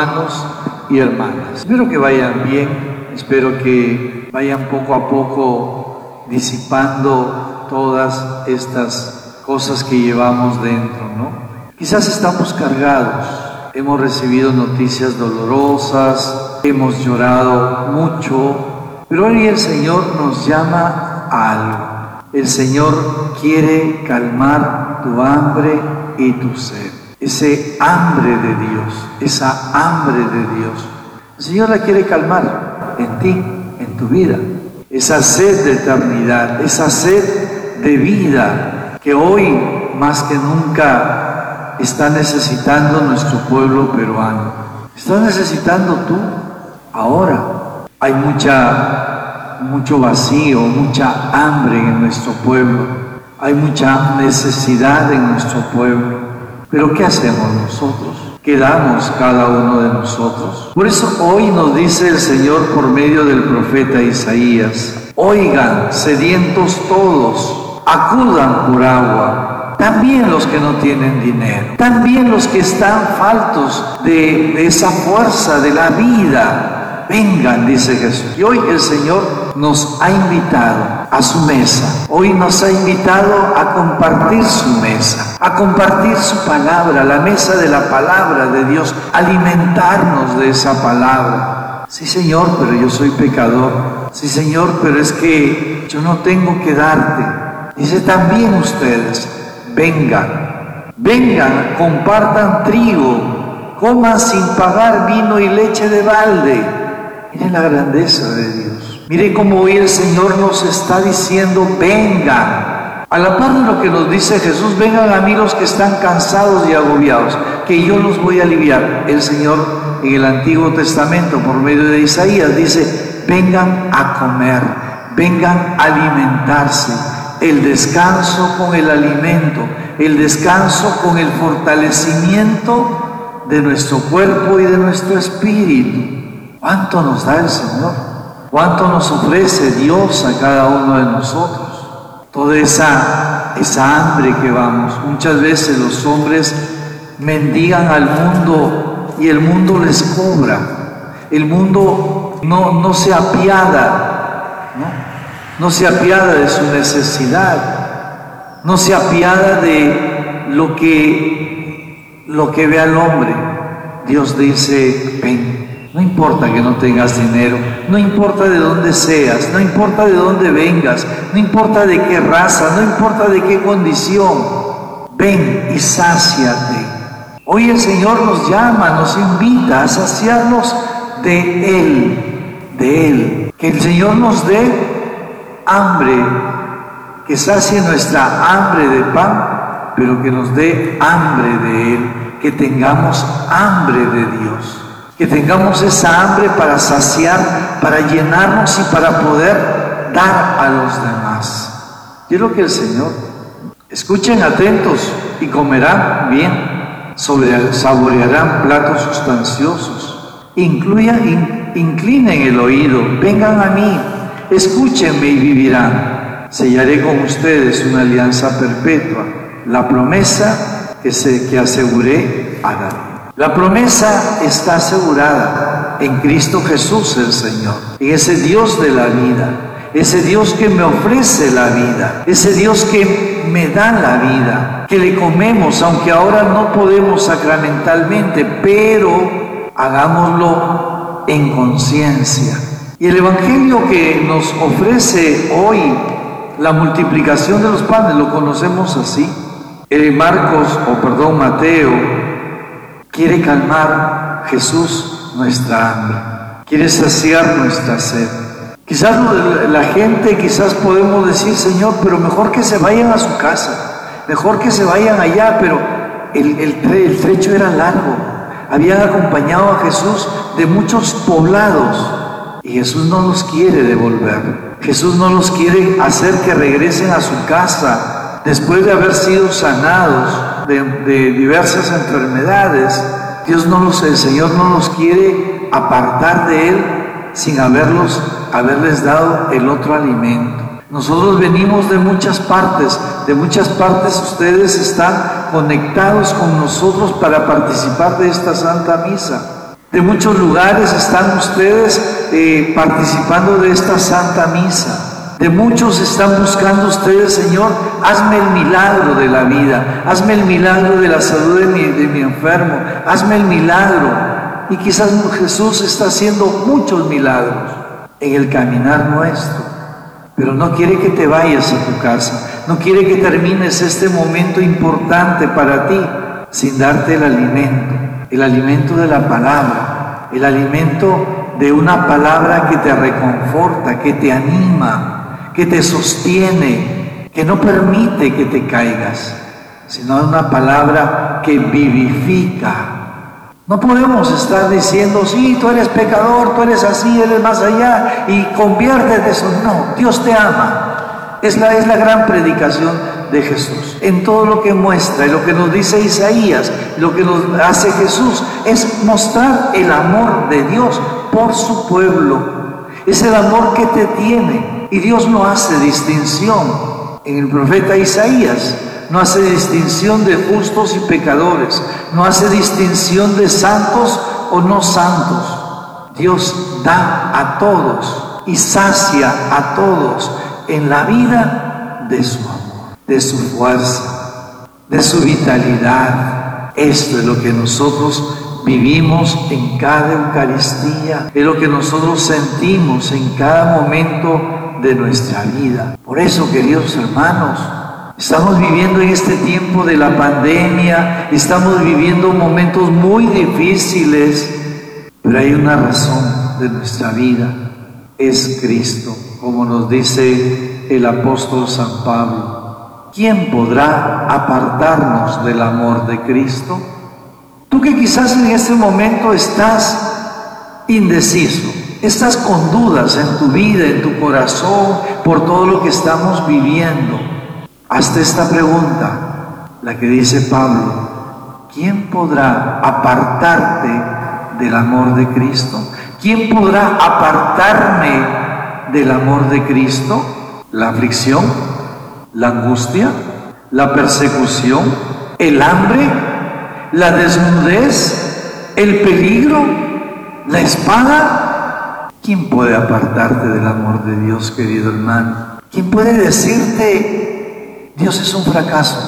hermanos y hermanas. Espero que vayan bien, espero que vayan poco a poco disipando todas estas cosas que llevamos dentro, ¿no? Quizás estamos cargados, hemos recibido noticias dolorosas, hemos llorado mucho, pero hoy el Señor nos llama a algo. El Señor quiere calmar tu hambre y tu sed. Ese hambre de Dios, esa hambre de Dios. El Señor la quiere calmar en ti, en tu vida. Esa sed de eternidad, esa sed de vida que hoy más que nunca está necesitando nuestro pueblo peruano. Está necesitando tú ahora. Hay mucha mucho vacío, mucha hambre en nuestro pueblo, hay mucha necesidad en nuestro pueblo. Pero ¿qué hacemos nosotros? ¿Qué damos cada uno de nosotros? Por eso hoy nos dice el Señor por medio del profeta Isaías, oigan, sedientos todos, acudan por agua, también los que no tienen dinero, también los que están faltos de, de esa fuerza de la vida, vengan, dice Jesús. Y hoy el Señor nos ha invitado a su mesa. Hoy nos ha invitado a compartir su mesa, a compartir su palabra, la mesa de la palabra de Dios, alimentarnos de esa palabra. Sí, Señor, pero yo soy pecador. Sí, Señor, pero es que yo no tengo que darte. Dice también ustedes, vengan, vengan, compartan trigo, coman sin pagar vino y leche de balde Miren la grandeza de Dios. Miren cómo hoy el Señor nos está diciendo, vengan. A la par de lo que nos dice Jesús, vengan a mí los que están cansados y agobiados, que yo los voy a aliviar. El Señor en el Antiguo Testamento, por medio de Isaías, dice, vengan a comer, vengan a alimentarse. El descanso con el alimento, el descanso con el fortalecimiento de nuestro cuerpo y de nuestro espíritu. ¿Cuánto nos da el Señor? ¿Cuánto nos ofrece Dios a cada uno de nosotros? Toda esa, esa hambre que vamos. Muchas veces los hombres mendigan al mundo y el mundo les cobra. El mundo no, no se apiada, ¿no? no se apiada de su necesidad, no se apiada de lo que, lo que ve al hombre. Dios dice, ven, no importa que no tengas dinero, no importa de dónde seas, no importa de dónde vengas, no importa de qué raza, no importa de qué condición. Ven y sáciate. Hoy el Señor nos llama, nos invita a saciarnos de Él, de Él. Que el Señor nos dé hambre, que sacie nuestra hambre de pan, pero que nos dé hambre de Él, que tengamos hambre de Dios que tengamos esa hambre para saciar, para llenarnos y para poder dar a los demás. Y es lo que el Señor, escuchen atentos y comerán bien, saborearán platos sustanciosos, incluyan, inclinen el oído, vengan a mí, escúchenme y vivirán. Sellaré con ustedes una alianza perpetua, la promesa que, se, que aseguré a David. La promesa está asegurada en Cristo Jesús el Señor, en ese Dios de la vida, ese Dios que me ofrece la vida, ese Dios que me da la vida, que le comemos, aunque ahora no podemos sacramentalmente, pero hagámoslo en conciencia. Y el Evangelio que nos ofrece hoy, la multiplicación de los panes, lo conocemos así. El Marcos, o perdón, Mateo, Quiere calmar Jesús nuestra hambre, quiere saciar nuestra sed. Quizás la gente, quizás podemos decir, Señor, pero mejor que se vayan a su casa, mejor que se vayan allá, pero el, trecho era largo. Habían acompañado a Jesús de muchos poblados y Jesús no los quiere devolver. Jesús no los quiere hacer que regresen a su casa después de haber sido sanados de, diversas enfermedades, Dios no los, el Señor no los quiere apartar de Él sin haberlos, haberles dado el otro alimento. Nosotros venimos de muchas partes, de muchas partes ustedes están conectados con nosotros para participar de esta Santa Misa. De muchos lugares están ustedes eh, participando de esta Santa Misa. De muchos están buscando ustedes, Señor, hazme el milagro de la vida, hazme el milagro de la salud de mi, enfermo, hazme el milagro. Y quizás Jesús está haciendo muchos milagros en el caminar nuestro, pero no quiere que te vayas a tu casa, no quiere que termines este momento importante para ti sin darte el alimento, el alimento de la palabra, el alimento de una palabra que te reconforta, que te anima, que te sostiene, que no permite que te caigas, sino una palabra que vivifica. No podemos estar diciendo, sí, tú eres pecador, tú eres así, eres más allá, y conviértete eso. No, Dios te ama. Es la, es la gran predicación de Jesús. En todo lo que muestra y lo que nos dice Isaías, lo que nos hace Jesús, es mostrar el amor de Dios por su pueblo. Es el amor que te tiene. Y Dios no hace distinción. En el profeta Isaías no hace distinción de justos y pecadores. No hace distinción de santos o no santos. Dios da a todos y sacia a todos en la vida de su amor de su fuerza, de su vitalidad. Esto es lo que nosotros vivimos en cada Eucaristía, es lo que nosotros sentimos en cada momento de nuestra vida. Por eso, queridos hermanos, estamos viviendo en este tiempo de la pandemia, estamos viviendo momentos muy difíciles, pero hay una razón de nuestra vida, es Cristo, como nos dice el apóstol San Pablo. ¿quién podrá apartarnos del amor de Cristo? Tú que quizás en este momento estás indeciso, estás con dudas en tu vida, en tu corazón, por todo lo que estamos viviendo, hasta esta pregunta, la que dice Pablo, ¿quién podrá apartarte del amor de Cristo? ¿Quién podrá apartarme del amor de Cristo? ¿La aflicción? la angustia, la persecución, el hambre, la desnudez, el peligro, la espada. ¿Quién puede apartarte del amor de Dios, querido hermano? ¿Quién puede decirte, Dios es un fracaso?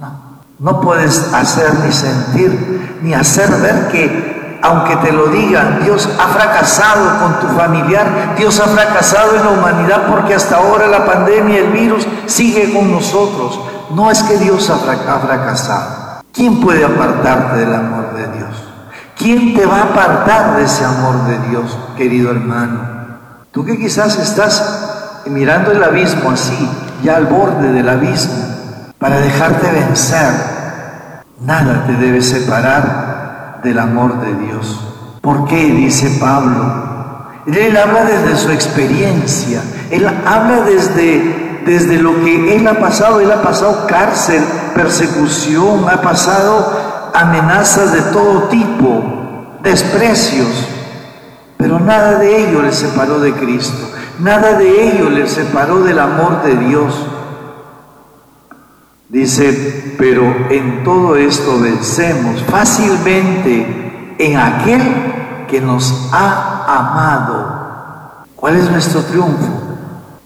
No, no puedes hacer ni sentir, ni hacer ver que aunque te lo digan, Dios ha fracasado con tu familiar, Dios ha fracasado en la humanidad porque hasta ahora la pandemia, el virus sigue con nosotros. No es que Dios ha fracasado. ¿Quién puede apartarte del amor de Dios? ¿Quién te va a apartar de ese amor de Dios, querido hermano? Tú que quizás estás mirando el abismo así, ya al borde del abismo, para dejarte vencer, nada te debe separar del amor de Dios. ¿Por qué? Dice Pablo. Él habla desde su experiencia, él habla desde, desde lo que él ha pasado, él ha pasado cárcel, persecución, ha pasado amenazas de todo tipo, desprecios, pero nada de ello le separó de Cristo, nada de ello le separó del amor de Dios. Dice, pero en todo esto vencemos fácilmente en aquel que nos ha amado. ¿Cuál es nuestro triunfo?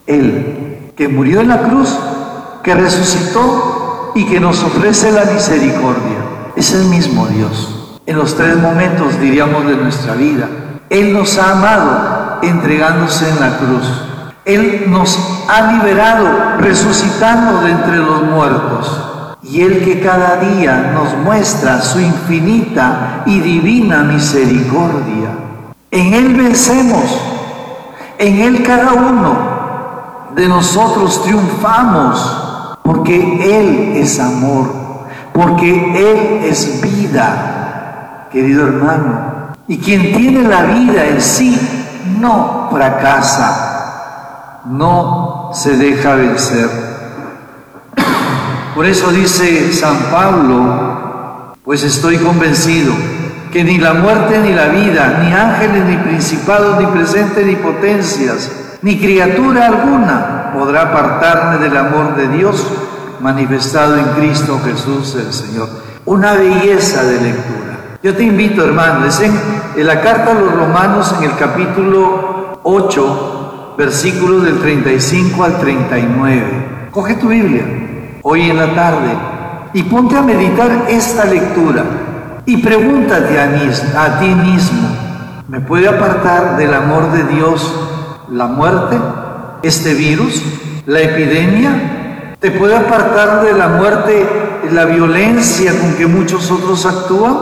Él, que murió en la cruz, que resucitó y que nos ofrece la misericordia. Es el mismo Dios. En los tres momentos, diríamos, de nuestra vida. Él nos ha amado entregándose en la cruz. Él nos ha liberado resucitando de entre los muertos. Y Él que cada día nos muestra su infinita y divina misericordia. En Él vencemos. En Él cada uno de nosotros triunfamos. Porque Él es amor. Porque Él es vida, querido hermano. Y quien tiene la vida en sí no fracasa no se deja vencer. Por eso dice San Pablo, pues estoy convencido que ni la muerte ni la vida, ni ángeles, ni principados, ni presentes, ni potencias, ni criatura alguna podrá apartarme del amor de Dios manifestado en Cristo Jesús el Señor. Una belleza de lectura. Yo te invito, hermano, es en, en la carta a los romanos en el capítulo 8, versículos del 35 al 39. Coge tu Biblia hoy en la tarde y ponte a meditar esta lectura y pregúntate a, a ti mismo, ¿me puede apartar del amor de Dios la muerte, este virus, la epidemia? ¿Te puede apartar de la muerte la violencia con que muchos otros actúan?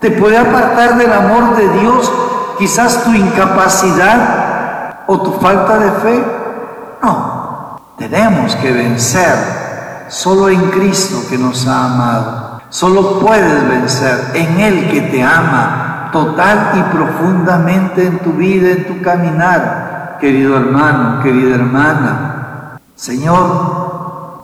¿Te puede apartar del amor de Dios quizás tu incapacidad o tu falta de fe? No, tenemos que vencer solo en Cristo que nos ha amado. Solo puedes vencer en Él que te ama total y profundamente en tu vida, en tu caminar, querido hermano, querida hermana. Señor,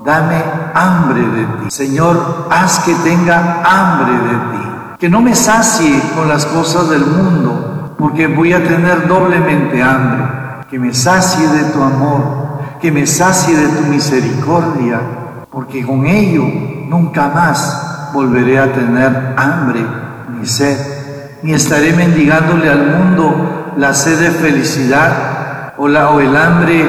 dame hambre de ti. Señor, haz que tenga hambre de ti. Que no me sacie con las cosas del mundo, porque voy a tener doblemente hambre. Que me sacie de tu amor, que me sacie de tu misericordia porque con ello nunca más volveré a tener hambre ni sed, ni estaré mendigándole al mundo la sed de felicidad o, la, o el hambre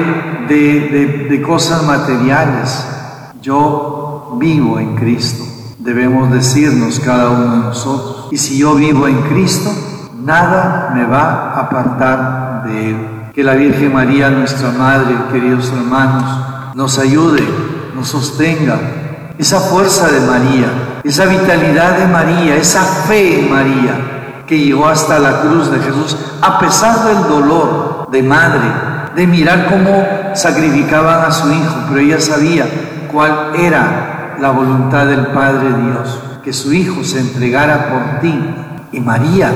de, de cosas materiales. Yo vivo en Cristo, debemos decirnos cada uno de nosotros. Y si yo vivo en Cristo, nada me va a apartar de Él. Que la Virgen María, nuestra Madre, queridos hermanos, nos ayude nos sostenga, esa fuerza de María, esa vitalidad de María, esa fe en María que llegó hasta la cruz de Jesús, a pesar del dolor de madre, de mirar cómo sacrificaban a su hijo, pero ella sabía cual era la voluntad del Padre Dios, que su Hijo se entregara por ti. Y María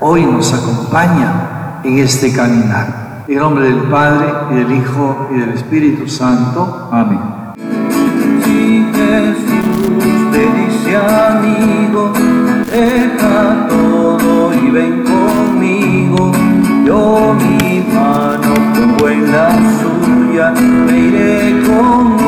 hoy nos acompaña en este caminar. En nombre del Padre, y del Hijo, y del Espíritu Santo. Amén. Si Jesús te dice amigo, deja todo y ven conmigo. Yo mi mano pongo en la suya, me iré conmigo.